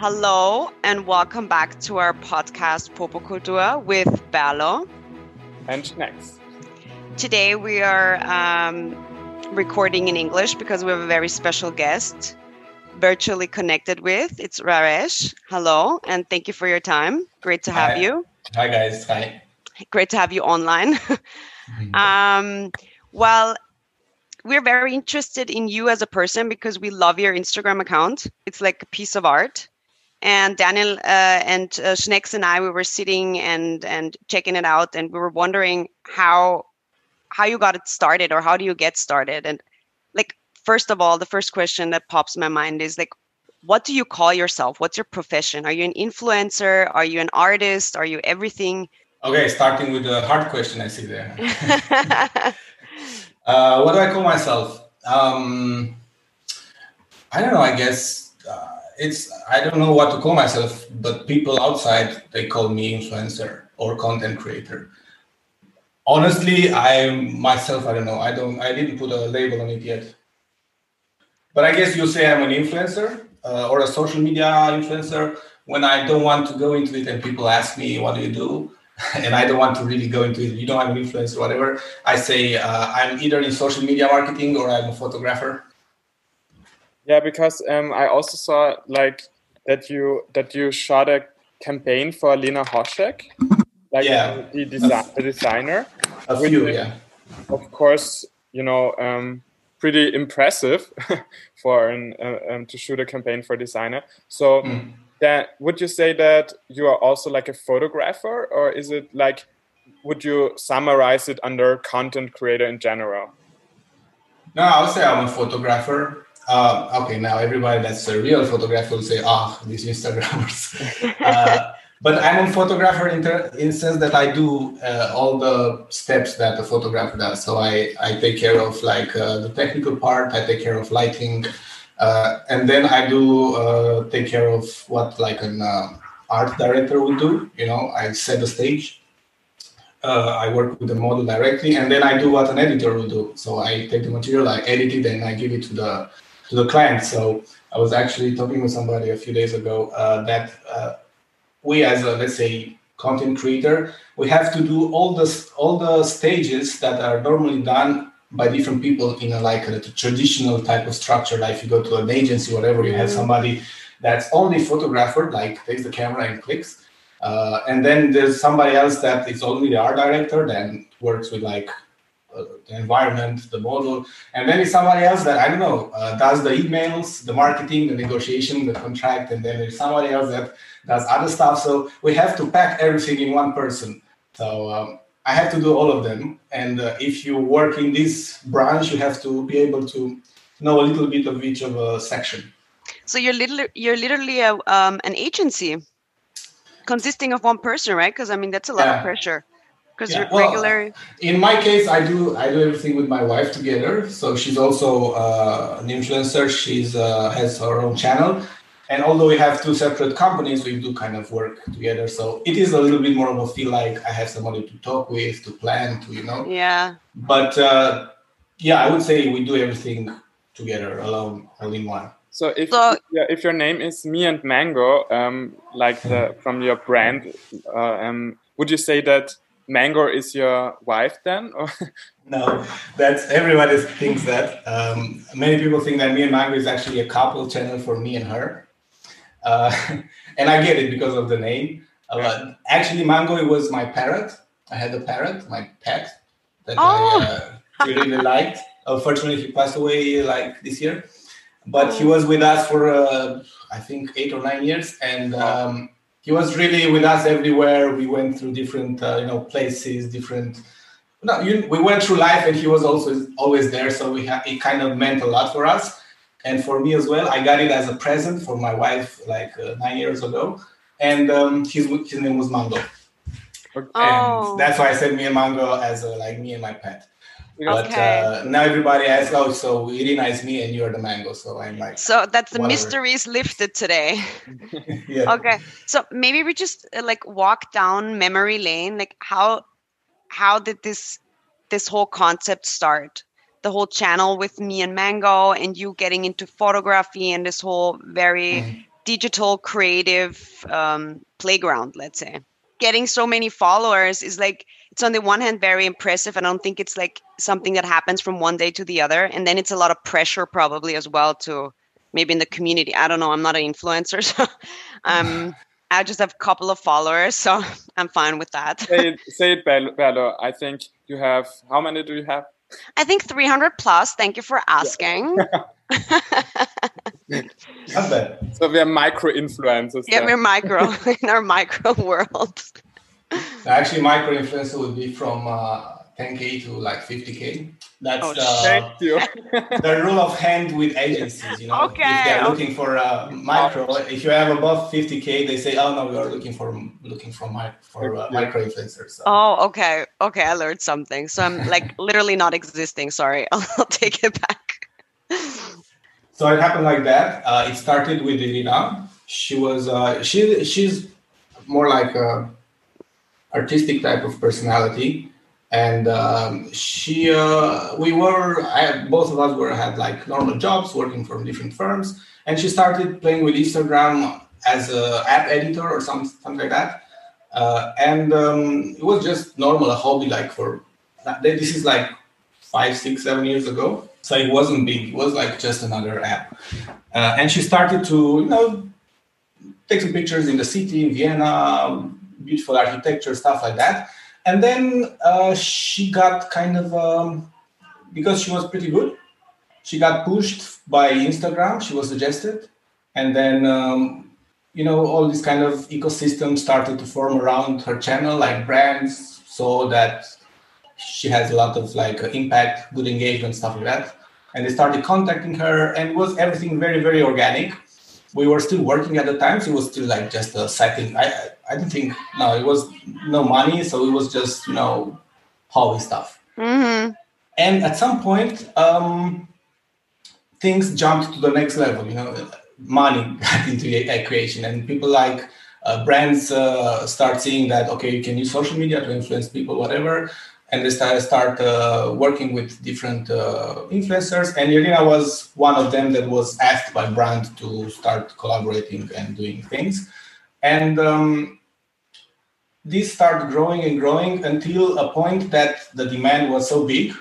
Hello and welcome back to our podcast Popokultur with Berlo. And next. Today we are um, recording in English because we have a very special guest virtually connected with. It's Raresh. Hello and thank you for your time. Great to have Hi. you. Hi guys. Hi. Great to have you online. um, well, we're very interested in you as a person because we love your Instagram account. It's like a piece of art. And Daniel uh, and uh, Schnex and I, we were sitting and and checking it out, and we were wondering how how you got it started, or how do you get started? And like, first of all, the first question that pops in my mind is like, what do you call yourself? What's your profession? Are you an influencer? Are you an artist? Are you everything? Okay, starting with the hard question I see there. uh, what do I call myself? Um, I don't know. I guess uh, it's I don't know what to call myself, but people outside they call me influencer or content creator. Honestly, I myself I don't know. I don't. I didn't put a label on it yet. But I guess you say I'm an influencer uh, or a social media influencer when I don't want to go into it and people ask me, "What do you do?" and I don't want to really go into it. You know, I'm an influencer, whatever. I say uh, I'm either in social media marketing or I'm a photographer. Yeah, because um, I also saw like that you that you shot a campaign for Lena Hoschek, like Yeah. the, desi- the designer. A few, yeah. Of course, you know, um, pretty impressive for an, uh, um, to shoot a campaign for a designer. So, Mm. that would you say that you are also like a photographer, or is it like would you summarize it under content creator in general? No, I would say I'm a photographer. Uh, okay, now everybody that's a real photographer will say, "Ah, these Instagrammers." uh, but I'm a photographer in, ter- in sense that I do uh, all the steps that a photographer does. So I, I take care of like uh, the technical part. I take care of lighting, uh, and then I do uh, take care of what like an uh, art director would do. You know, I set the stage. Uh, I work with the model directly, and then I do what an editor will do. So I take the material, I edit it, and I give it to the to the client. So I was actually talking with somebody a few days ago uh, that uh, we, as a let's say content creator, we have to do all the all the stages that are normally done by different people in a like a, traditional type of structure. Like if you go to an agency, whatever, you have somebody that's only photographer, like takes the camera and clicks. Uh, and then there's somebody else that is only the art director, then works with like uh, the environment, the model, and then it's somebody else that I don't know uh, does the emails, the marketing, the negotiation, the contract, and then there's somebody else that does other stuff. So we have to pack everything in one person. So um, I have to do all of them, and uh, if you work in this branch, you have to be able to know a little bit of each of a section. So you're little, you're literally a, um, an agency consisting of one person, right? Because I mean that's a lot Yeah. of pressure. Because Yeah, you're well, regular. in my case i do i do everything with my wife together. So she's also uh, an influencer. She's uh, has her own channel. And although we have two separate companies we do kind of work together. So it is a little bit more of a feel like i have somebody to talk with to plan to you know? Yeah. but uh, yeah i would say we do everything together alone all in one. So if So- yeah, if your name is Me and Mango, um, like the, from your brand, uh, um, would you say that Mango is your wife then? No, that's everybody thinks that. Um, many people think that me and Mango is actually a couple channel for me and her, uh, and I get it because of the name. Uh, but actually, Mango was my parrot. I had a parrot, my pet, that Oh. I uh, really liked. Unfortunately, he passed away like this year, but he was with us for uh, I think eight or nine years, and um, he was really with us everywhere. We went through different uh, you know places, different no, you, we went through life and he was also always there. So we ha- it kind of meant a lot for us and for me as well. I got it as a present for my wife like uh, nine years ago. And um, his, his name was Mango. Oh. And that's why I said me and Mango as uh, like me and my pet. But Okay. uh, now everybody asks, oh, so Irina is me and you're the mango. So I'm like, So that's the Whatever. mystery is lifted today. yeah. okay. So maybe we just uh, like walk down memory lane. Like how how did this this whole concept start? The whole channel with me and Mango and you getting into photography and this whole very Mhm. digital creative um, playground, let's say. Getting so many followers is like it's on the one hand very impressive. I don't think it's like something that happens from one day to the other, and then it's a lot of pressure probably as well to maybe in the community. I don't know. I'm not an influencer, so um, I just have a couple of followers, so I'm fine with that. say it, say it Bello. I think you have. How many do you have? I think 300 plus. Thank you for asking. so we are micro influencers. Yeah, we're micro in our micro world. Actually, micro influencer would be from uh, 10k to like 50k. That's oh, the, the rule of hand with agencies. You know, okay, if they're okay. looking for a micro, if you have above 50k, they say, "Oh no, we are looking for looking for my for uh, micro influencers." So. Oh, okay, okay, I learned something. So I'm like literally not existing. Sorry, I'll take it back. so it happened like that. Uh, it started with Irina. She was uh, she she's more like a artistic type of personality. And um, she uh, we were I, both of us were had like normal jobs working from different firms. And she started playing with instagram as a app editor or some, something like that. Uh, and um, it was just normal a hobby like for this is like five six seven years ago. So it wasn't big. It was like just another app. Uh, and she started to you know take some pictures in the city in vienna beautiful architecture stuff like that. And then uh, she got kind of um, because she was pretty good she got pushed by instagram she was suggested. And then um, you know all this kind of ecosystem started to form around her channel like brands so that she has a lot of like impact good engagement stuff like that. And they started contacting her and was everything very very organic. We were still working at the time, so it was still like just a second. I I didn't think no, it was no money, so it was just you know hobby stuff. Mm-hmm. And at some point, um, things jumped to the next level. You know, money got into the equation, and people like uh, brands uh, start seeing that okay, you can use social media to influence people, whatever and they start, start uh, working with different uh, influencers. And Irina was one of them that was asked by brand to start collaborating and doing things. And um, this started growing and growing until a point that the demand was so big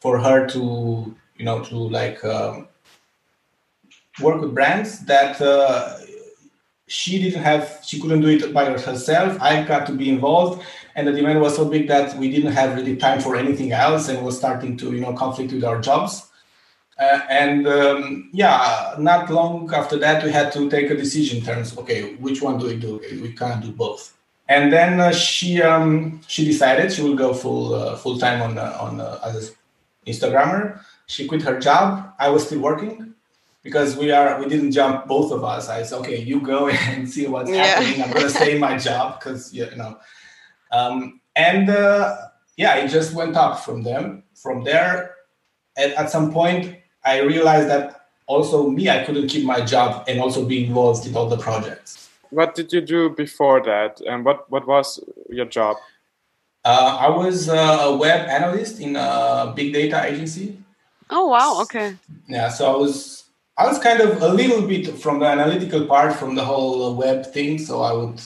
for her to, you know, to like um, work with brands that uh, she didn't have, she couldn't do it by herself. I got to be involved. And the demand was so big that we didn't have really time for anything else and was starting to you know conflict with our jobs. Uh, and um, yeah not long after that we had to take a decision in terms okay which one do we do? We can't do both and then uh, she um, she decided she will go full uh, full time on uh, on uh, as instagrammer she quit her job i was still working because we are we didn't jump both of us i said okay you go and see what's yeah. happening i'm going to stay in my job because you know um, and uh, yeah, it just went up from them. From there, and at some point, I realized that also me, I couldn't keep my job and also be involved in all the projects. What did you do before that, and what what was your job? Uh, I was uh, a web analyst in a big data agency. Oh wow! Okay. Yeah, so I was I was kind of a little bit from the analytical part from the whole web thing. So I would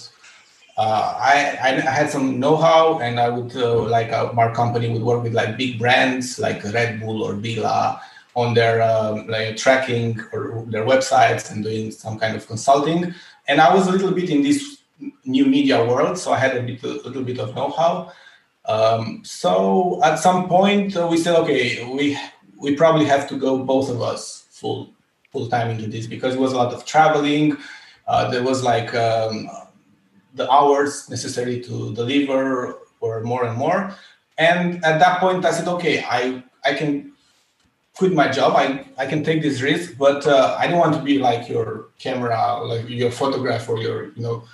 uh, I, I had some know-how and I would uh, like uh, our company would work with like big brands like Red Bull or Billa on their um, like tracking or their websites and doing some kind of consulting. And I was a little bit in this new media world, so I had a bit a little bit of know-how. Um, so at some point uh, we said, okay, we we probably have to go both of us full full time into this because it was a lot of traveling. Uh, there was like um, the hours necessary to deliver were more and more. And at that point, I said, okay, I, I can quit my job. I, I can take this risk, but uh, I don't want to be like your camera, like your photographer, or your, you know,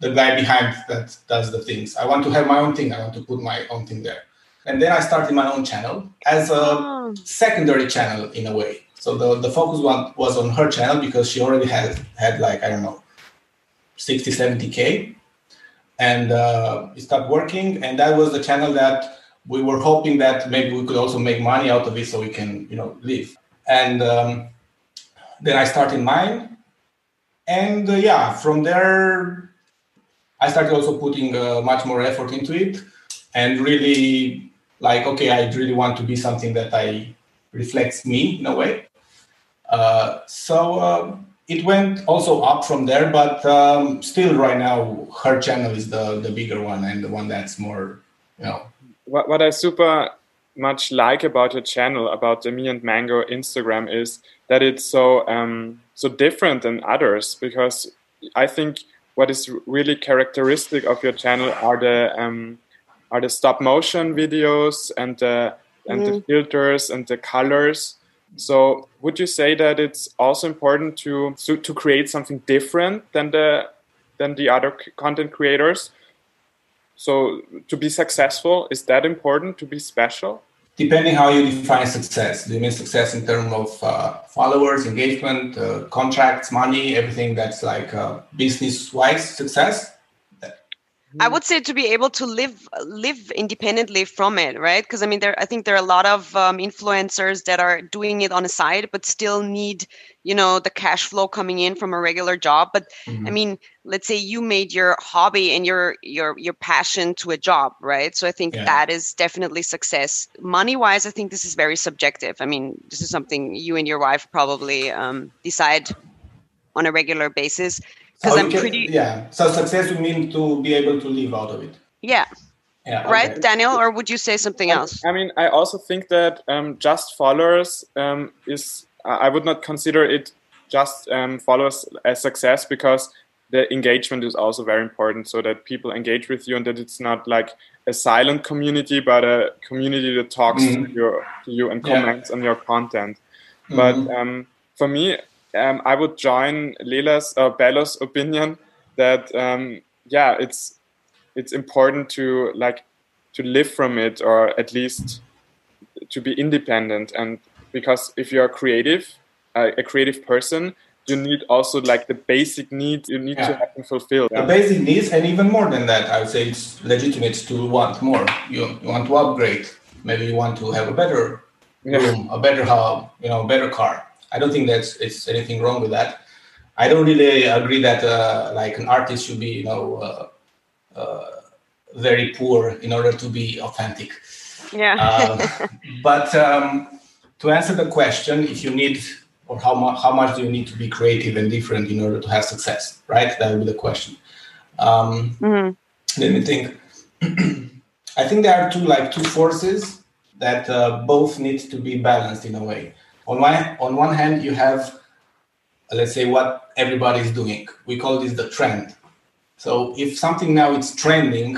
the guy behind that does the things. I want to have my own thing. I want to put my own thing there. And then I started my own channel as a oh. secondary channel in a way. So the, the focus one was on her channel because she already had had like, I don't know, 60, 70K and uh, it stopped working. And that was the channel that we were hoping that maybe we could also make money out of it so we can, you know, live. And um, then I started mine. and uh, yeah, from there, I started also putting uh, much more effort into it, and really like, okay, I really want to be something that I reflects me in a way. Uh, so uh, it went also up from there, but um, still, right now, her channel is the the bigger one and the one that's more, you know. What what I super much like about your channel, about the Me and Mango Instagram, is that it's so um, so different than others. Because I think what is really characteristic of your channel are the um, are the stop motion videos and the and mm. the filters and the colors. So, would you say that it's also important to to, to create something different than the than the other content creators? So, to be successful, is that important to be special? depending how you define success. Do you mean success in terms of uh, followers, engagement, uh, contracts, money, everything that's like uh, business-wise success? I would say to be able to live live independently from it, right? Because I mean, there I think there are a lot of um, influencers that are doing it on a side, but still need you know the cash flow coming in from a regular job. But mm-hmm. I mean, let's say you made your hobby and your your your passion to a job, right? So I think yeah. that is definitely success. Money wise, I think this is very subjective. I mean, this is something you and your wife probably um, decide on a regular basis because I'm can, pretty. Yeah. So success would mean to be able to live out of it. Yeah. Yeah, okay. Right, Daniel, or would you say something else? I mean, I also think that um, just followers um, is. I would not consider it just um, followers as success because the engagement is also very important so that people engage with you and that it's not like a silent community but a community that talks mm. to, you, to you and comments yeah. on your content mm-hmm. but um, for me um, I would join Leila's or uh, Bello's opinion that um, yeah, it's it's important to like to live from it or at least to be independent and because if you're creative, uh, a creative person, you need also like the basic needs you need yeah. to have them fulfilled. The basic needs, and even more than that, I would say it's legitimate to want more. You, you want to upgrade. Maybe you want to have a better room, a better home, you know, a better car. I don't think that's it's anything wrong with that. I don't really agree that uh, like an artist should be you know uh, uh, very poor in order to be authentic. Yeah. Uh, but um, to answer the question, if you need or how much how much do you need to be creative and different in order to have success, right? That would be the question. Um, mm-hmm. Let me think. I think there are two like two forces that uh, both need to be balanced in a way on one on one hand you have let's say what everybody is doing we call this the trend so if something now it's trending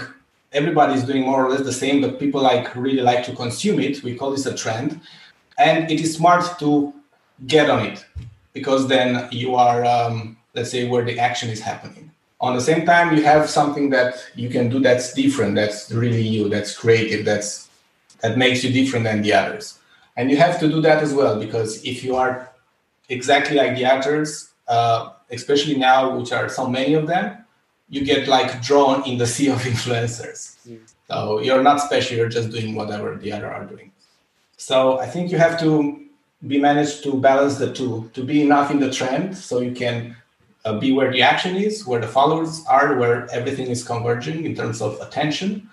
everybody is doing more or less the same but people like really like to consume it we call this a trend and it is smart to get on it because then you are um, let's say where the action is happening. On the same time you have something that you can do that's different that's really you that's creative that's that makes you different than the others. And you have to do that as well because if you are exactly like the others uh, especially now which are so many of them you get like drawn in the sea of influencers. Mm. so you're not special you're just doing whatever the other are doing so i think you have to be managed to balance the two to be enough in the trend so you can uh, be where the action is where the followers are where everything is converging in terms of attention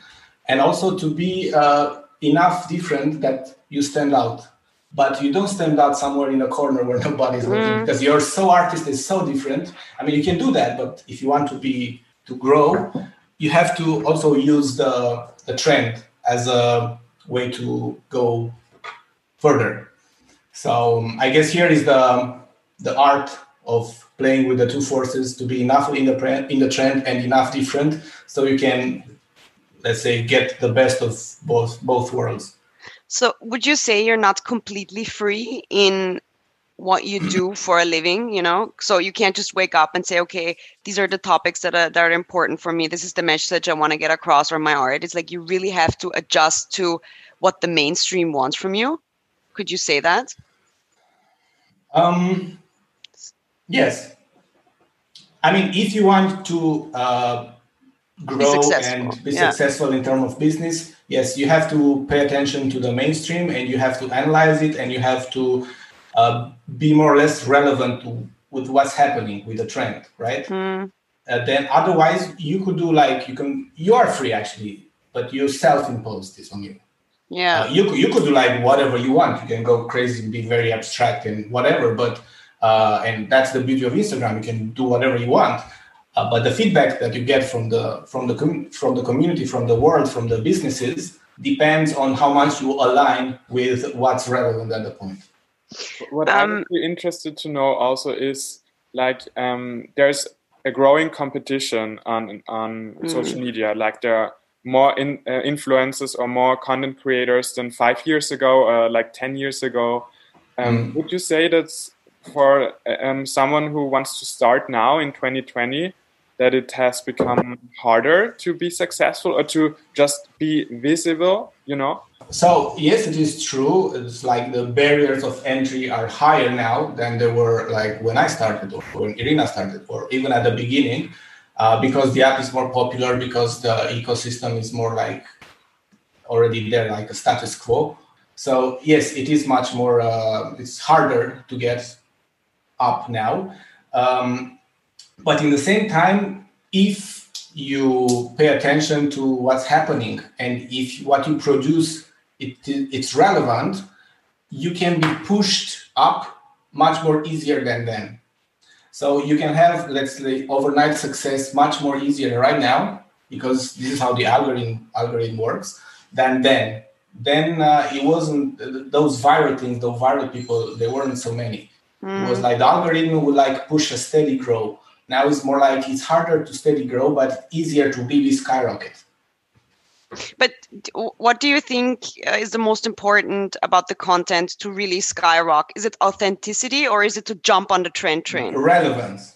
and also to be uh, enough different that you stand out but you don't stand out somewhere in a corner where nobody's mm. looking because you're so artist is so different i mean you can do that but if you want to be to grow you have to also use the the trend as a way to go further so um, i guess here is the the art of playing with the two forces to be enough in the in the trend and enough different so you can let's say get the best of both both worlds so, would you say you're not completely free in what you do for a living? You know, so you can't just wake up and say, "Okay, these are the topics that are that are important for me. This is the message I want to get across, or my art." It's like you really have to adjust to what the mainstream wants from you. Could you say that? Um. Yes. I mean, if you want to uh, grow be and be yeah. successful in terms of business, yes, you have to pay attention to the mainstream and you have to analyze it and you have to uh, be more or less relevant to with what's happening with the trend, right? Mm. Uh, then otherwise you could do like you can you are free actually, but you self-impose this on you. Yeah. Uh, you could you could do like whatever you want. You can go crazy and be very abstract and whatever, but uh, and that's the beauty of Instagram. You can do whatever you want. Uh, but the feedback that you get from the from the com- from the community, from the world, from the businesses depends on how much you align with what's relevant at the point. What um, I'm be interested to know also is like um, there's a growing competition on on mm. social media. Like there are more in, uh, influencers or more content creators than five years ago, uh, like ten years ago. Um, mm. Would you say that's for um, someone who wants to start now in 2020? that it has become harder to be successful or to just be visible you know so yes it is true it's like the barriers of entry are higher now than they were like when i started or when irina started or even at the beginning uh, because the app is more popular because the ecosystem is more like already there like a status quo so yes it is much more uh, it's harder to get up now um, but in the same time, if you pay attention to what's happening and if what you produce it, it's relevant, you can be pushed up much more easier than then. So you can have, let's say, overnight success much more easier right now because this is how the algorithm algorithm works than then. Then uh, it wasn't those viral things, those viral people. There weren't so many. Mm. It was hmm. like the algorithm would like push a steady grow now it's more like it's harder to steady grow, but easier to really skyrocket. But what do you think uh, is the most important about the content to really skyrocket? Is it authenticity or is it to jump on the trend train? Relevance.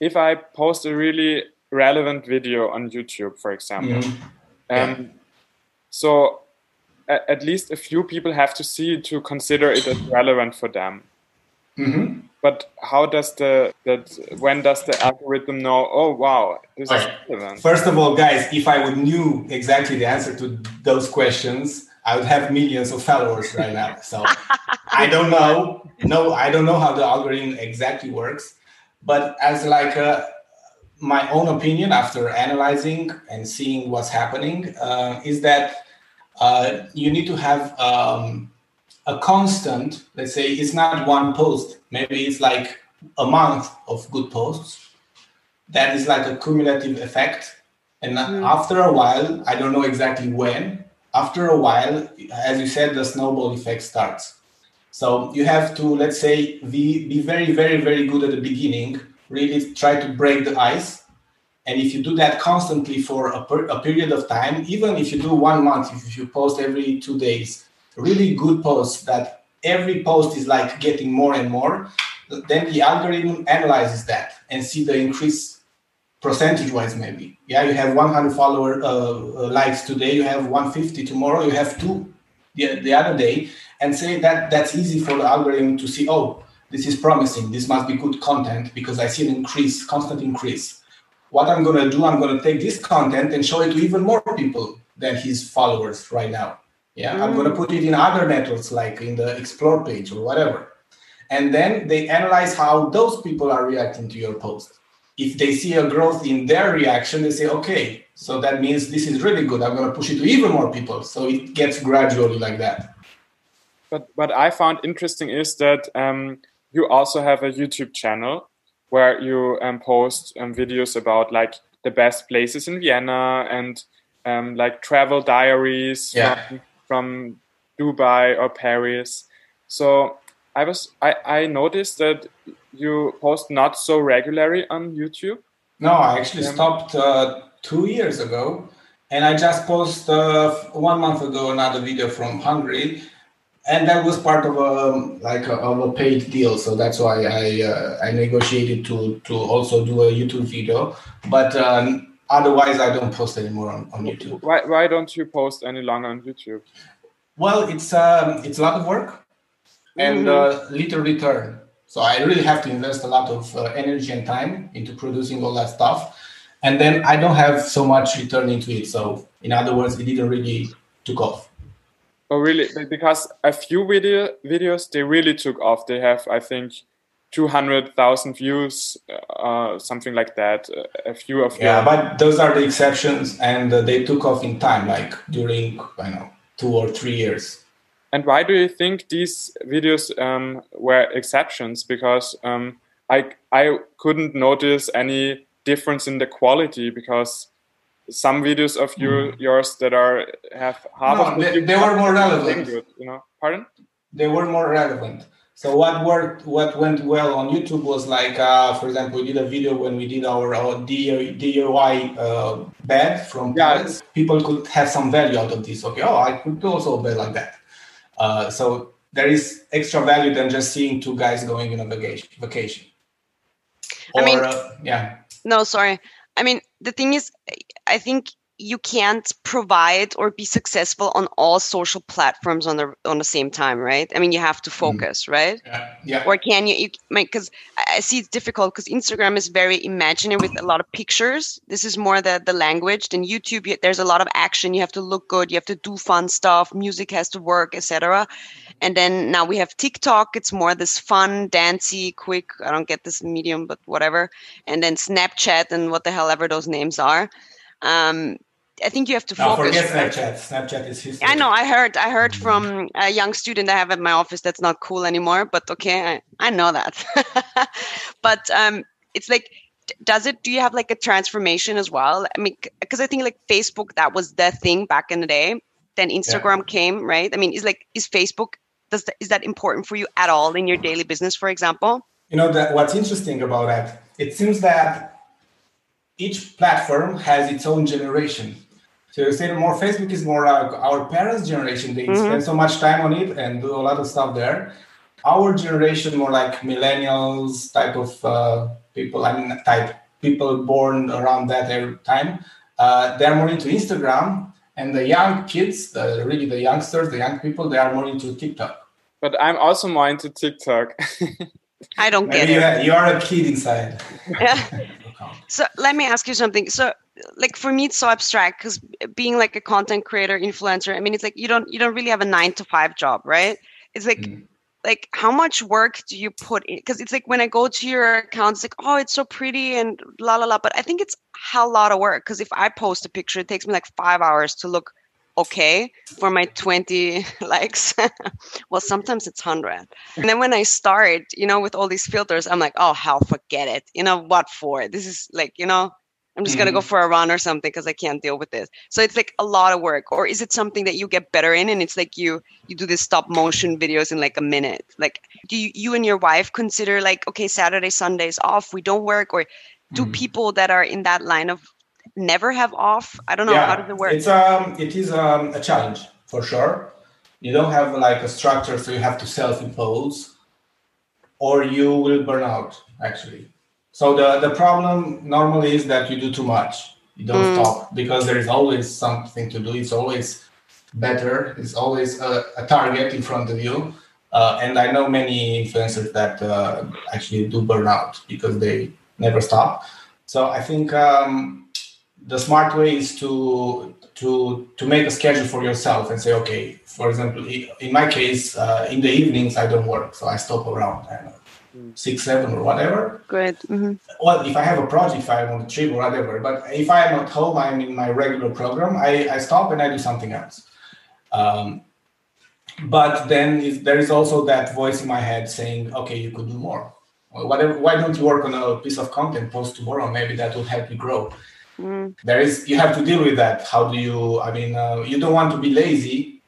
If I post a really relevant video on YouTube, for example, mm-hmm. um, yeah. so at least a few people have to see it to consider it as relevant for them. Mm-hmm. But how does the that when does the algorithm know? Oh wow, this is relevant. First of all, guys, if I would knew exactly the answer to those questions, I would have millions of followers right now. So I don't know. No, I don't know how the algorithm exactly works. But as like a, my own opinion after analyzing and seeing what's happening uh, is that uh, you need to have um, a constant, let's say it's not one post, maybe it's like a month of good posts. That is like a cumulative effect. And mm. after a while, I don't know exactly when, after a while, as you said, the snowball effect starts. So you have to, let's say, be, be very, very, very good at the beginning, really try to break the ice. And if you do that constantly for a, per, a period of time, even if you do one month, if you post every two days, really good posts that every post is like getting more and more, then the algorithm analyzes that and see the increase percentage wise maybe. Yeah you have 100 follower uh, uh, likes today you have 150 tomorrow you have two the, the other day and say that that's easy for the algorithm to see oh this is promising this must be good content because i see an increase constant increase. What i'm going to do i'm going to take this content and show it to even more people than his followers right now yeah, mm. I'm going to put it in other networks like in the explore page or whatever. And then they analyze how those people are reacting to your post. If they see a growth in their reaction, they say, okay, so that means this is really good. I'm going to push it to even more people. So it gets gradually like that. But what I found interesting is that um, you also have a YouTube channel where you um, post um, videos about like the best places in Vienna and um, like travel diaries yeah. from from Dubai or Paris. So I was I, I noticed that you post not so regularly on YouTube. No, I actually um, stopped uh, two years ago, and I just posted uh, one month ago another video from Hungary, and that was part of a like a, of a paid deal. So that's why I uh, I negotiated to to also do a YouTube video, but. Um, otherwise i don't post anymore on, on youtube. Why, why don't you post any longer on youtube? Well it's um it's a lot of work and mm-hmm. uh, little return. So i really have to invest a lot of uh, energy and time into producing all that stuff. And then i don't have so much return into it. So in other words it didn't really took off. Oh really? Because a few video videos they really took off. They have i think 200,000 views, uh, something like that. A few of yeah, your... but those are the exceptions, and uh, they took off in time, like during I know two or three years. And why do you think these videos um, were exceptions? Because um, I I couldn't notice any difference in the quality because some videos of you mm. yours that are have half no, of they, they were more relevant. Good, you know, pardon? They were more relevant. So what worked, what went well on YouTube was like, uh, for example, we did a video when we did our, our DIY uh, bed from yeah. People could have some value out of this. Okay, oh, I could do also a bed like that. Uh, so there is extra value than just seeing two guys going on a vacation. Vacation. Or, I mean, uh, yeah. No, sorry. I mean, the thing is, I think you can't provide or be successful on all social platforms on the on the same time right? I mean you have to mm. focus mm. right? Yeah. yeah. Or can you, you because i see it's difficult because instagram is very imaginative with a lot of pictures. This is more the the language than youtube. You, there's a lot of action. You have to look good. You have to do fun stuff. Music has to work etc and then now we have tiktok. It's more this fun dancey quick i don't get this medium but whatever. And then snapchat and what the hell ever those names are. Um, I think you have to no, focus. Forget Snapchat. Snapchat is history. I know. I heard. I heard from a young student I have at my office that's not cool anymore. But okay, I, I know that. but um, it's like, does it? Do you have like a transformation as well? I mean, because I think like Facebook that was the thing back in the day. Then Instagram yeah. came, right? I mean, is like is Facebook does that, is that important for you at all in your daily business, for example? You know that what's interesting about that? It seems that each platform has its own generation so you say more Facebook is more like our parents' generation. They mm-hmm. spend so much time on it and do a lot of stuff there. Our generation, more like millennials type of uh, people. I mean, type people born around that time. Uh, they're more into Instagram, and the young kids, the, really the youngsters, the young people, they are more into TikTok. But I'm also more into TikTok. I don't Maybe get it. You are a kid inside. Yeah. so let me ask you something. So like for me it's so abstract because being like a content creator influencer i mean it's like you don't you don't really have a nine to five job right? It's like mm. like how much work do you put in? Because it's like when i go to your account it's like oh it's so pretty and la la la but i think it's a lot of work because if i post a picture it takes me like five hours to look okay for my 20 likes. Well sometimes it's 100 and then when i start you know with all these filters i'm like oh hell forget it. You know what for? This is like you know I'm just mm-hmm. gonna go mm-hmm. for a run or something because I can't deal with this. So it's like a lot of work, or is it something that you get better in, and it's like you you do this stop motion videos in like a minute? Like, do you, you and your wife consider like okay, Saturday, Sundays off, we don't work, or do mm-hmm. people that are in that line of never have off? I don't know. Yeah, how does it work? It's um, it is um, a challenge for sure. You don't have like a structure, so you have to self-impose, or you will burn out actually so the, the problem normally is that you do too much. You don't mm. stop because there is always something to do. It's always better. It's always a, a target in front of you. Uh, and I know many influencers that uh, actually do burn out because they never stop. So I think um, the smart way is to to to make a schedule for yourself and say, okay, for example, in my case, uh, in the evenings I don't work, so I stop around six, seven, or whatever. Great. Mm-hmm. Well, if I have a project, if I'm on a trip or whatever, but if I am at home, I'm in my regular program, I, I stop and I do something else. Um, but then there is also that voice in my head saying, okay, you could do more. whatever, why don't you work on a piece of content, post tomorrow? Maybe that will help you grow. Mm. There is, you have to deal with that. How do you, I mean, uh, you don't want to be lazy.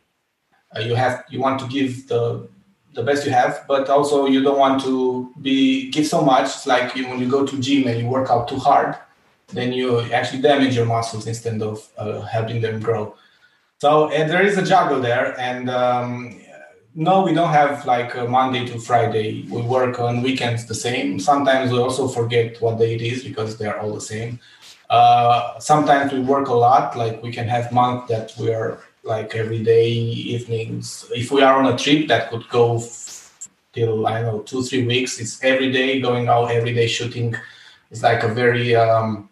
Uh, you have, you want to give the the best you have, but also you don't want to be give so much. It's like you, when you go to gym and you work out too hard, then you actually damage your muscles instead of uh, helping them grow. So there is a juggle there, and um, no, we don't have like Monday to Friday. We work on weekends the same. Sometimes we also forget what day it is because they are all the same. Uh, sometimes we work a lot. Like we can have month that we are like every day evenings. If we are on a trip that could go f- till I don't know two three weeks, it's every day going out, every day shooting. It's like a very um,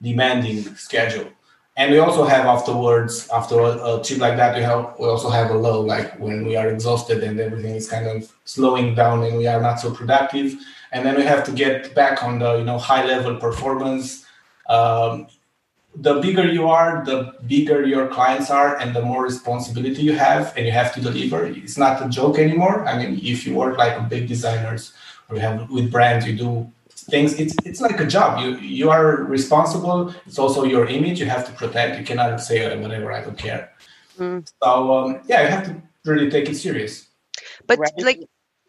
demanding schedule. and we also have afterwards after a, a trip like that we have we also have a low like when we are exhausted and everything is kind of slowing down and we are not so productive and then we have to get back on the you know high level performance um, the bigger you are the bigger your clients are and the more responsibility you have and you have to deliver. It's not a joke anymore. I mean if you work like a big designers or you have with brands you do things it's it's like a job. You you are responsible. It's also your image. You have to protect. You cannot say oh, whatever. I don't care. Mm. so um, yeah you have to really take it serious. But right. like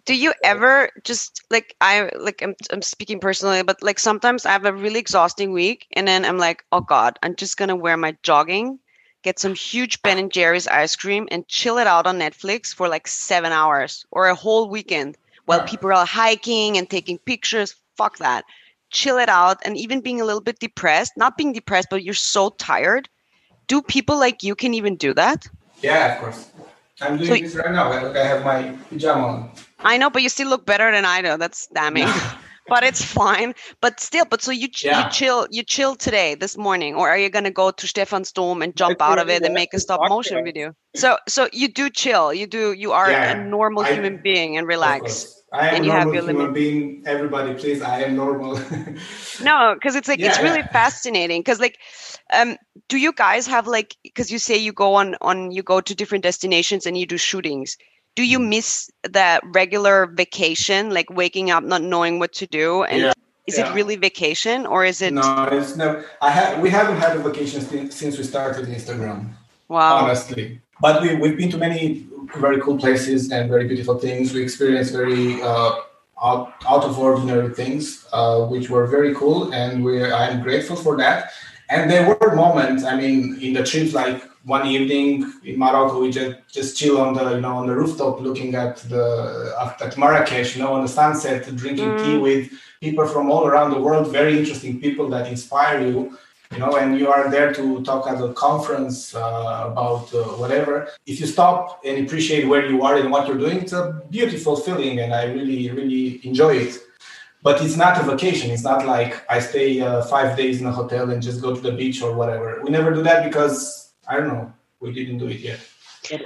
do you ever just like i like I'm, I'm speaking personally but like sometimes i have a really exhausting week and then i'm like oh god i'm just gonna wear my jogging get some huge ben and jerry's ice cream and chill it out on netflix for like seven hours or a whole weekend while people are hiking and taking pictures. Fuck that. Chill it out and even being a little bit depressed not being depressed but you're so tired. Do people like you can even do that? Yeah of course. I'm doing so, this right now. I have my pajama on I know, but you still look better than I do. That's damning. but it's fine. But still, but so you yeah. you chill you chill today, this morning, or are you gonna go to Stephansdom and jump out of it and make a stop motion video? So so you do chill. You do you are yeah, a normal I, human being and relax. I am and you normal have your human limit. being. Everybody, please, I am normal. no, because it's like yeah, it's really fascinating. Because like, um, do you guys have like? Because you say you go on on you go to different destinations and you do shootings do you miss that regular vacation like waking up not knowing what to do? And yeah. is yeah. it really vacation or is it no it's no i have we haven't had a vacation since, since we started instagram wow. honestly. But we, we've been to many very cool places and very beautiful things. We experienced very uh, out, out of ordinary things uh, which were very cool and we i'm grateful for that. And there were moments i mean in the trips like one evening in Morocco, we just, just chill on the you know on the rooftop, looking at the at Marrakesh, you know, on the sunset, drinking mm. tea with people from all around the world, very interesting people that inspire you, you know, and you are there to talk at a conference uh, about uh, whatever. If you stop and appreciate where you are and what you're doing, it's a beautiful feeling, and I really really enjoy it. But it's not a vacation. It's not like I stay uh, five days in a hotel and just go to the beach or whatever. We never do that because I don't know. We didn't do it yet.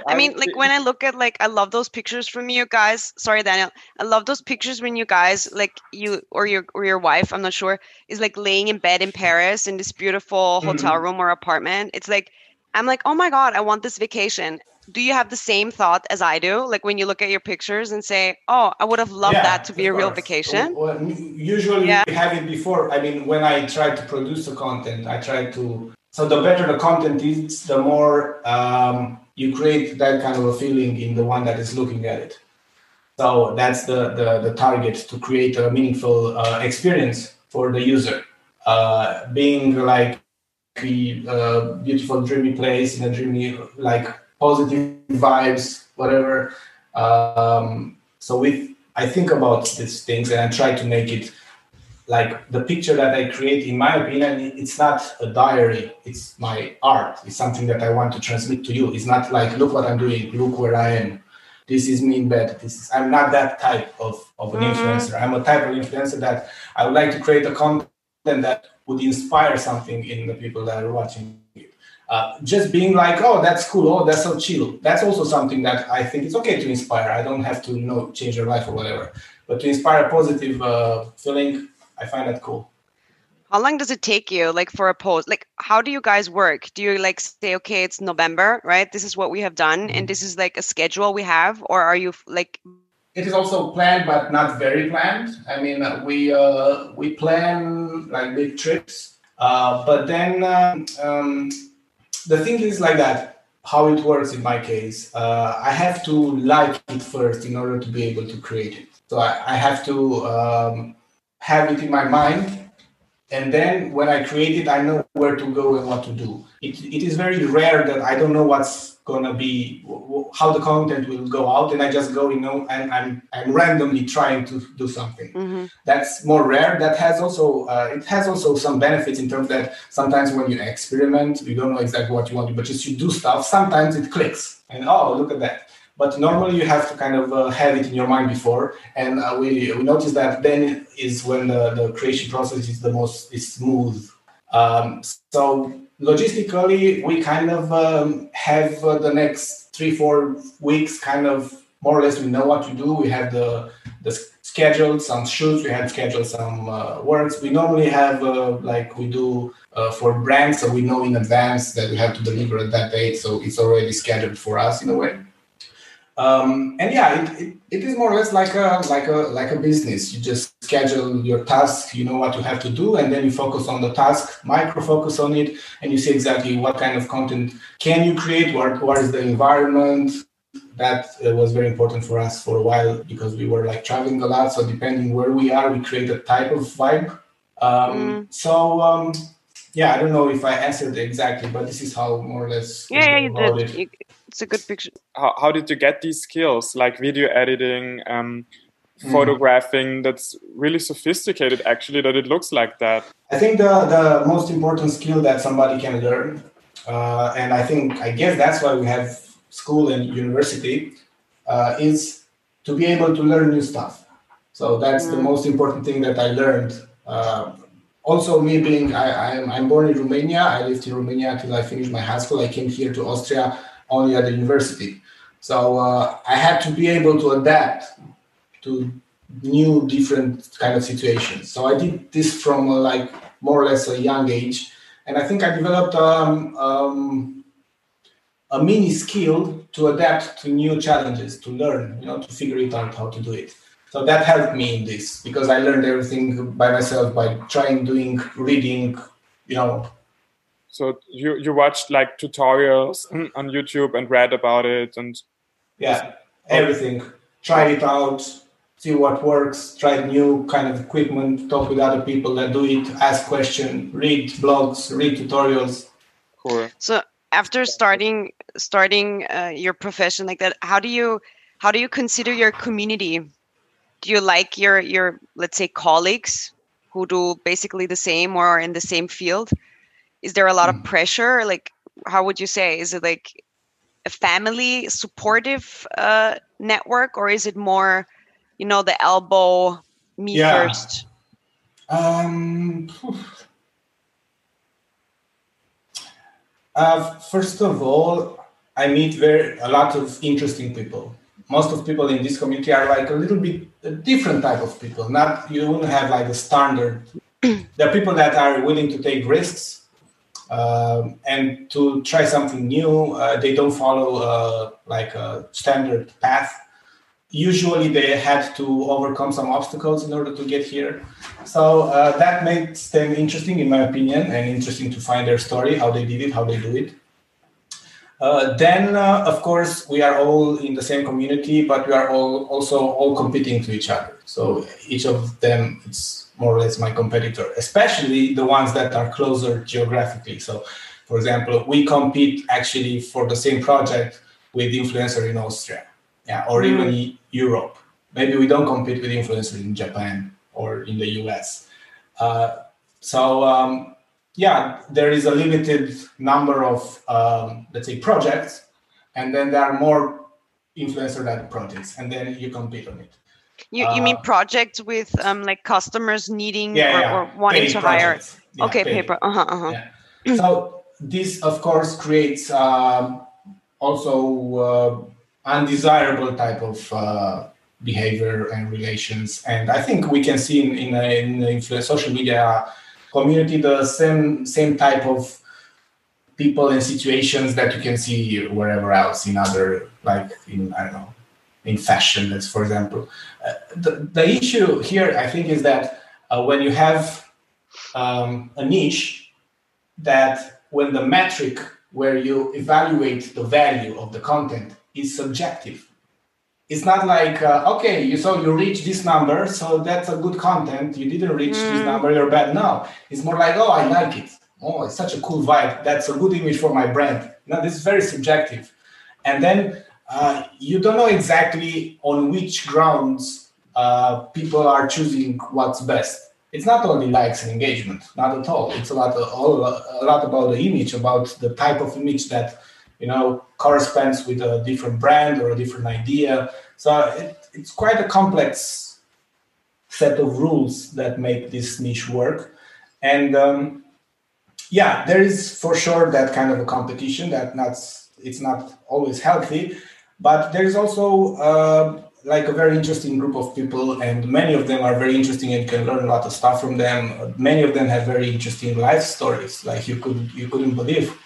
I mean, like when I look at like I love those pictures from you guys. Sorry, Daniel. I love those pictures when you guys like you or your or your wife, I'm not sure, is like laying in bed in Paris in this beautiful mm-hmm. hotel room or apartment. It's like I'm like, oh my god, I want this vacation. Do you have the same thought as I do? Like when you look at your pictures and say, oh, I would have loved yeah, that to be a real vacation. Well, usually yeah. we have it before. I mean, when I try to produce the content, I try to so the better the content is, the more um, you create that kind of a feeling in the one that is looking at it. So that's the the, the target to create a meaningful uh, experience for the user. Uh, being like a uh, beautiful, dreamy place in a dreamy, like positive vibes, whatever. Um, so with I think about these things and I try to make it like the picture that I create, in my opinion, it's not a diary. It's my art. It's something that I want to transmit to you. It's not like, look what I'm doing, look where I am. This is me in bed. This is I'm not that type of, of an mm-hmm. influencer. I'm a type of influencer that I would like to create a content that would inspire something in the people that are watching it. Uh, just being like, oh, that's cool. Oh, that's so chill. That's also something that I think it's okay to inspire. I don't have to, you know, change your life or whatever, but to inspire a positive uh, feeling I find that cool. How long does it take you, like for a post? Like, how do you guys work? Do you like say, okay, it's November, right? This is what we have done, and mm-hmm. this is like a schedule we have, or are you like? It is also planned, but not very planned. I mean, we uh, we plan like big trips, uh, but then um, um, the thing is like that. How it works in my case, uh, I have to like it first in order to be able to create it. So I, I have to um, have it in my mind and then when i create it i know where to go and what to do. It, it is very rare that i don't know what's to be how the content will go out and i just go you know and i'm i'm randomly trying to do something. Mm-hmm. that's more rare. That has also uh, it has also some benefits in terms that sometimes when you experiment you don't know exactly what you want but just you do stuff sometimes it clicks. And oh look at that but normally you have to kind of uh, have it in your mind before and uh, we, we notice that then is when the, the creation process is the most is smooth Um, so logistically, we kind of um, have uh, the next three, four weeks kind of more or less we know what to do. We have the the scheduled some shoots. We have scheduled some uh, works. We normally have uh, like we do uh, for brands, so we know in advance that we have to deliver at that date. So it's already scheduled for us in a way. Um, and yeah, it, it, it is more or less like a like a like a business. You just schedule your task, you know what you have to do, and then you focus on the task, micro focus on it, and you see exactly what kind of content can you create, what what is the environment. That uh, was very important for us for a while because we were like traveling a lot. So depending where we are, we create a type of vibe. Um, mm. So um, yeah, I don't know if I answered exactly, but this is how more or less. Yeah, yeah, you did. It it's a good picture. How, how did you get these skills like video editing, um, mm. photographing? That's really sophisticated, actually, that it looks like that. I think the, the most important skill that somebody can learn, uh, and I think, I guess that's why we have school and university, uh, is to be able to learn new stuff. So that's mm. the most important thing that I learned. Uh, also, me being, I, I'm, I'm born in Romania. I lived in Romania until I finished my high school. I came here to Austria only at the university. So uh, I had to be able to adapt to new, different kind of situations. So I did this from uh, like more or less a young age, and I think I developed um, um, a mini skill to adapt to new challenges, to learn, you know, to figure it out how to do it. So that helped me in this because I learned everything by myself by trying, doing, reading, you know, so you you watched like tutorials on YouTube and read about it and yeah, everything. Try it out, see what works, try new kind of equipment, talk with other people that do it, ask questions, read blogs, read tutorials. Cool. So after starting starting uh, your profession like that, how do you how do you consider your community? Do you like your your let's say colleagues who do basically the same or are in the same field? Is there a lot of mm. pressure? Like how would you say? Is it like a family supportive uh, network or is it more you know the elbow me yeah. first? Um uh, first of all i meet very a lot of interesting people. Most of people in this community are like a little bit a different type of people. Not you wouldn't have like a standard. There are people that are willing to take risks um, and to try something new, uh, they don't follow uh, like a standard path. Usually, they had to overcome some obstacles in order to get here. So uh, that makes them interesting, in my opinion, and interesting to find their story, how they did it, how they do it. Uh, then, uh, of course, we are all in the same community, but we are all also all competing to each other. So each of them, it's more or less my competitor, especially the ones that are closer geographically. So, for example, we compete actually for the same project with influencer in Austria, yeah, or mm. even Europe. Maybe we don't compete with influencers in Japan or in the US. Uh, so um, yeah, there is a limited number of um, let's say projects, and then there are more influencer-led projects, and then you compete on it. You you mean uh, projects with um like customers needing yeah, or, yeah. or, wanting paid to projects. hire? Yeah, okay, paid. paper. Uh huh. Uh-huh. so this of course creates um, also uh, undesirable type of uh, behavior and relations, and I think we can see in in, in the social media community the same same type of people and situations that you can see wherever else in other like in I don't know in fashion, let's for example. Uh, the, the issue here, I think, is that uh, when you have um, a niche, that when the metric where you evaluate the value of the content is subjective, it's not like uh, okay, you so you reach this number, so that's a good content. You didn't reach mm. this number, you're bad. No, it's more like oh, I like it. Oh, it's such a cool vibe. That's a good image for my brand. Now this is very subjective, and then uh, you don't know exactly on which grounds uh, people are choosing what's best. It's not only likes and engagement, not at all. It's a lot, of, a lot about the image, about the type of image that you know corresponds with a different brand or a different idea. So it, it's quite a complex set of rules that make this niche work. And um, yeah, there is for sure that kind of a competition that not it's not always healthy, but there is also uh, like a very interesting group of people, and many of them are very interesting and you can learn a lot of stuff from them. Many of them have very interesting life stories, like you could you couldn't believe.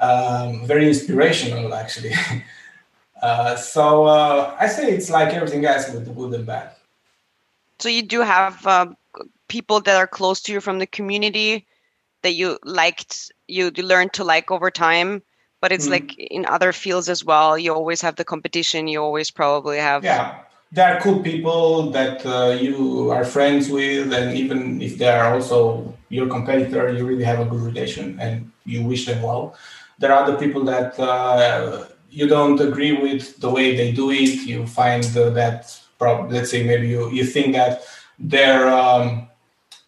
Um, very inspirational, actually. uh, so uh, I say it's like everything else with the good and bad. So you do have uh, people that are close to you from the community that you liked, you, you learned to like over time but it's mm. like in other fields as well you always have the competition you always probably have yeah there are cool people that uh, you are friends with and even if they are also your competitor you really have a good relation and you wish them well there are other people that uh, you don't agree with the way they do it you find uh, that prob- let's say maybe you, you think that their um,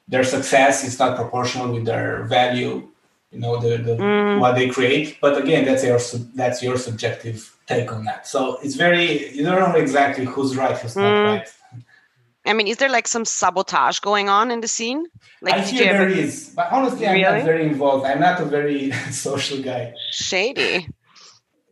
their success is not proportional with their value you know the, the mm. what they create but again that's your that's your subjective take on that so it's very you don't know exactly who's right who's mm. not right I mean, is there like some sabotage going on in the scene? Like, I feel there ever... is, but honestly, I'm not very involved. I'm not a very social guy. Shady.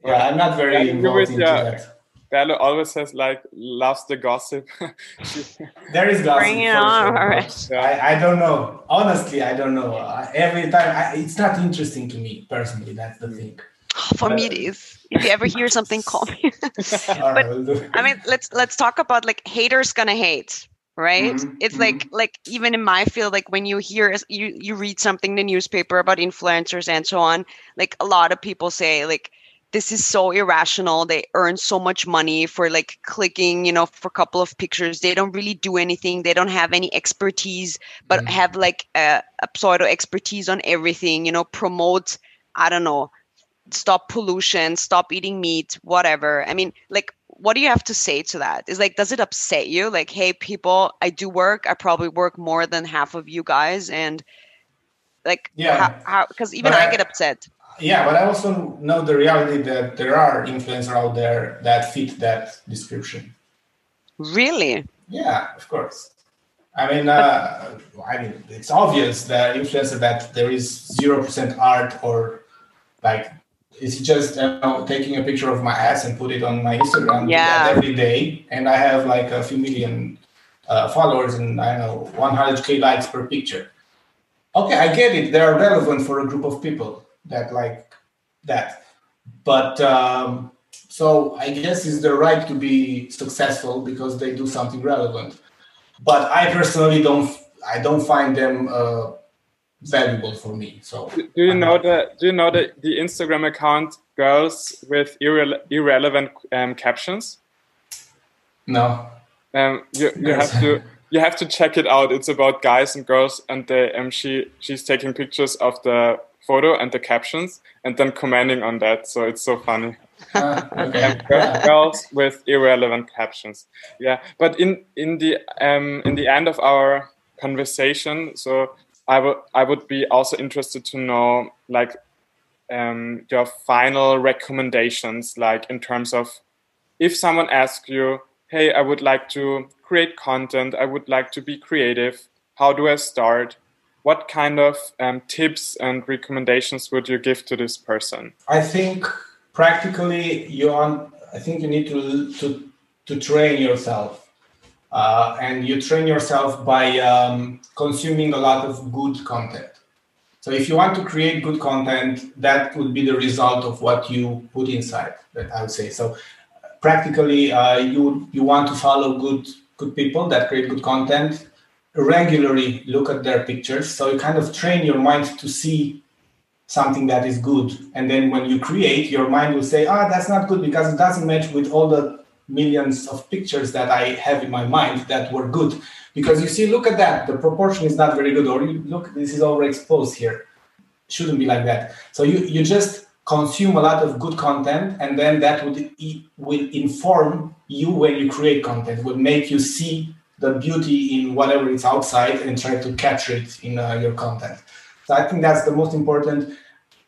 Yeah, I'm not very involved into that. Bella always says like loves the gossip. there is gossip. Bring it on. Sure. I, I don't know. Honestly, I don't know. every time I, it's not interesting to me personally. That's the thing. For but, me, it is. If you ever hear something, call me. but I mean, let's let's talk about like haters gonna hate right mm-hmm. it's mm-hmm. like like even in my field like when you hear you you read something in the newspaper about influencers and so on like a lot of people say like this is so irrational. They earn so much money for like clicking you know for a couple of pictures. They don't really do anything. They don't have any expertise but mm. have like a, a pseudo expertise on everything you know promote i don't know stop pollution stop eating meat whatever. I mean like what do you have to say to that? Is like does it upset you? Like hey people i do work. I probably work more than half of you guys and like yeah. because even I get upset yeah, but I also know the reality that there are influencers out there that fit that description. Really? Yeah, of course. I mean, uh, I mean, it's obvious that influencer that there is zero percent art or like it's just uh, taking a picture of my ass and put it on my Instagram yeah. every day, and I have like a few million uh, followers and I know 100k likes per picture. Okay, I get it. They are relevant for a group of people that like that. But um, so I guess it's their right to be successful because they do something relevant. But I personally don't. I don't find them uh, valuable for me. So do, you know the Do you know that the Instagram account girls with irre- irrelevant um, captions? No. Um, you you have to you have to check it out. It's about guys and girls, and they um she she's taking pictures of the photo and the captions and then commenting on that. So it's so funny. Uh, okay. girls with irrelevant captions. Yeah, but in in the um in the end of our conversation, so I would I would be also interested to know like um, your final recommendations, like in terms of if someone asks you, "Hey, I would like to create content. I would like to be creative. How do I start?" What kind of um, tips and recommendations would you give to this person? I think practically you on. I think you need to to to train yourself, uh, and you train yourself by um, consuming a lot of good content. So if you want to create good content, that would be the result of what you put inside. That I would say. So practically, uh, you you want to follow good good people that create good content regularly look at their pictures. So you kind of train your mind to see something that is good. And then when you create, your mind will say, ah, that's not good because it doesn't match with all the millions of pictures that I have in my mind that were good. Because you see, look at that, the proportion is not very good. Or you look, this is overexposed here. Shouldn't be like that. So you, you just consume a lot of good content and then that would will inform you when you create content, will make you see the beauty in whatever is outside and try to capture it in uh, your content. So I think that's the most important.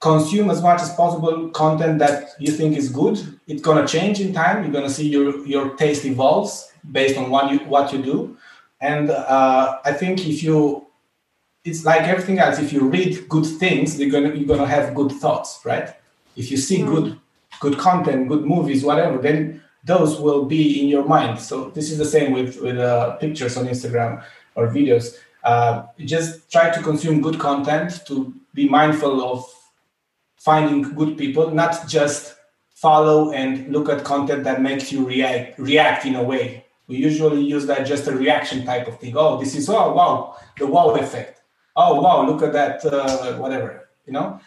Consume as much as possible content that you think is good. It's gonna change in time. You're gonna see your your taste evolves based on what you what you do. And uh, I think if you it's like everything else. If you read good things, you're gonna you're gonna have good thoughts, right? If you see mm. good good content, good movies, whatever, then those will be in your mind. So this is the same with with uh, pictures on Instagram or videos. Uh, just try to consume good content to be mindful of finding good people, not just follow and look at content that makes you react react in a way. We usually use that just a reaction type of thing. Oh, this is oh wow, the wow effect. Oh wow, look at that, uh, whatever. You know,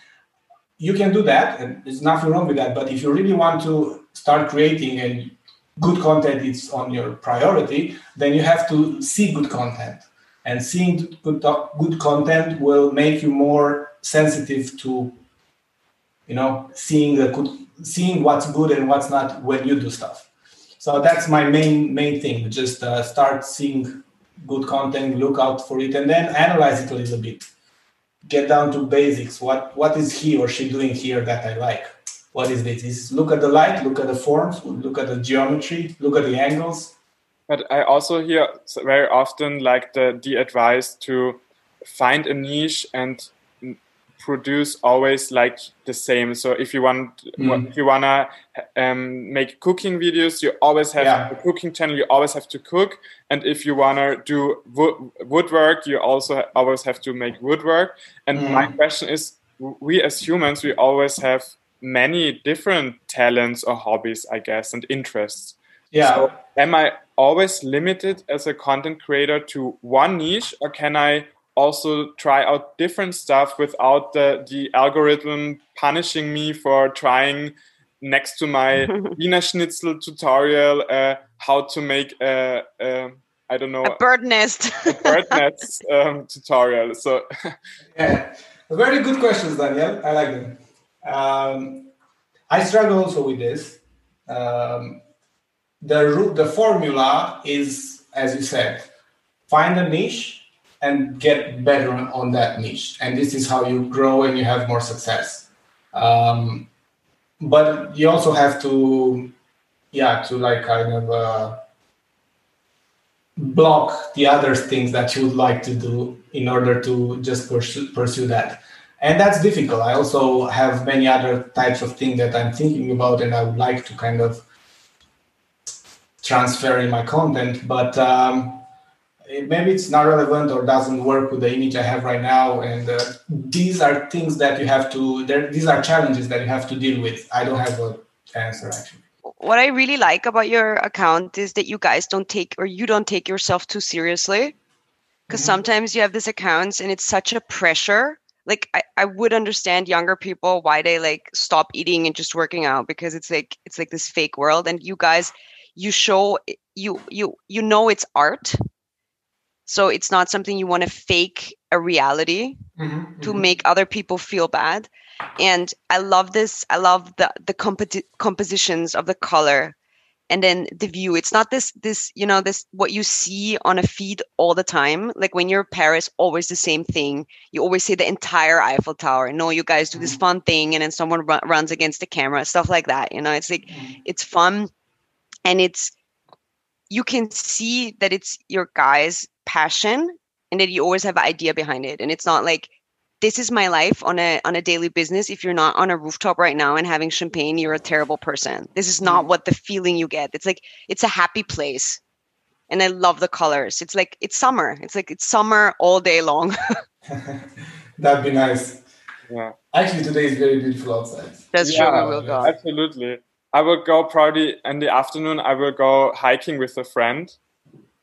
you can do that, and there's nothing wrong with that. But if you really want to start creating and good content is on your priority, then you have to see good content. And seeing good, good content will make you more sensitive to, you know, seeing the good, seeing what's good and what's not when you do stuff. So that's my main main thing. Just uh, start seeing good content, look out for it, and then analyze it a little bit. Get down to basics. What what is he or she doing here that I like? what is this? Is look at the light, look at the forms, look at the geometry, look at the angles. But I also hear very often like the the advice to find a niche and produce always like the same. So if you want, mm. if you wanna um, make cooking videos, you always have yeah. a cooking channel. You always have to cook, and if you wanna do wo woodwork, you also always have to make woodwork. And mm. my question is, we as humans, we always have many different talents or hobbies, I guess, and interests. Yeah. So am I always limited as a content creator to one niche, or can I also try out different stuff without the, the algorithm punishing me for trying next to my Wiener Schnitzel tutorial uh, how to make a, a I don't know a bird nest a bird nest um, tutorial. So yeah, very good questions, Daniel. I like them. Um, I struggle also with this. Um, the the formula is, as you said, find a niche and get better on that niche, and this is how you grow and you have more success. Um, but you also have to, yeah, to like kind of uh, block the other things that you would like to do in order to just pursue, pursue that. And that's difficult. I also have many other types of things that i'm thinking about and i would like to kind of transfer in my content. But um, it, maybe it's not relevant or doesn't work with the image i have right now. And uh, these are things that you have to these are challenges that you have to deal with. I don't have an answer actually. What i really like about your account is that you guys don't take or you don't take yourself too seriously. Because mm-hmm. sometimes you have these accounts and it's such a pressure. Like I, I would understand younger people why they like stop eating and just working out because it's like it's like this fake world. And you guys you show you you you know it's art so it's not something you want to fake a reality mm-hmm, to mm-hmm. make other people feel bad and i love this i love the the compo- compositions of the color and then the view it's not this this you know this what you see on a feed all the time like when you're paris always the same thing you always see the entire eiffel tower no you guys do this mm-hmm. fun thing and then someone run, runs against the camera stuff like that you know it's like mm-hmm. it's fun and it's you can see that it's your guys passion and that you always have an idea behind it. And it's not like this is my life on a on a daily business. If you're not on a rooftop right now and having champagne you're a terrible person. This is not mm. what the feeling you get. It's like it's a happy place. And i love the colors. It's like it's summer. It's like it's summer all day long. That'd be nice. Yeah. Actually today is very beautiful outside. That's yeah, true we will go. absolutely. I will go probably in the afternoon i will go hiking with a friend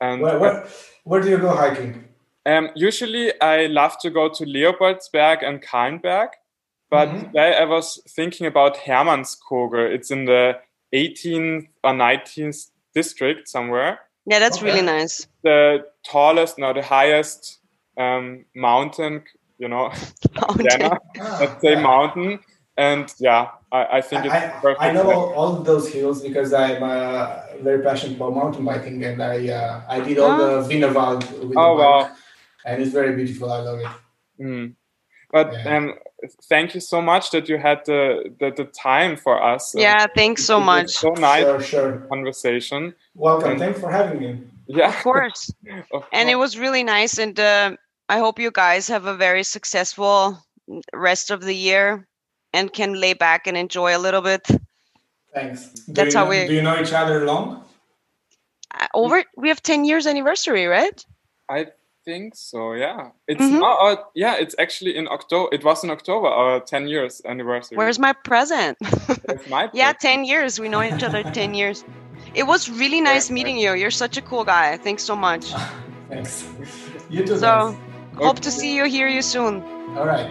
and where, where, where do you go hiking um, usually, I love to go to Leopoldsberg and Kahlenberg, but mm-hmm. today I was thinking about Hermannskogel. It's in the 18th or 19th district somewhere. Yeah, that's okay. really nice. The tallest, no, the highest um, mountain, you know, mountain. Vienna, let's say mountain. And yeah, I, I think it's I, I know all, all, those hills because I'm uh, very passionate about mountain biking, and I uh, I did all oh. the Wienerwald with oh, the bike. Wow and it's very beautiful. I love it. Mm. But yeah. um, thank you so much that you had the the, the time for us. Yeah, thanks so much. So nice sure, sure. conversation. Welcome. And, thanks for having me. Yeah, of course. of and it was really nice. And uh, I hope you guys have a very successful rest of the year and can lay back and enjoy a little bit. Thanks. Do That's you, how we- Do you know each other long? Uh, Over we have 10 years anniversary, right? I think so. Yeah, it's Mhm. oh, oh, yeah, it's actually in October. It was in October our 10 years anniversary. Where's my present? That's my yeah, 10 years. We know each other 10 years. It was really nice Very meeting you. You're such a cool guy. Thanks so much. Thanks. You too. So, thanks. hope to see you, hear you soon. All right.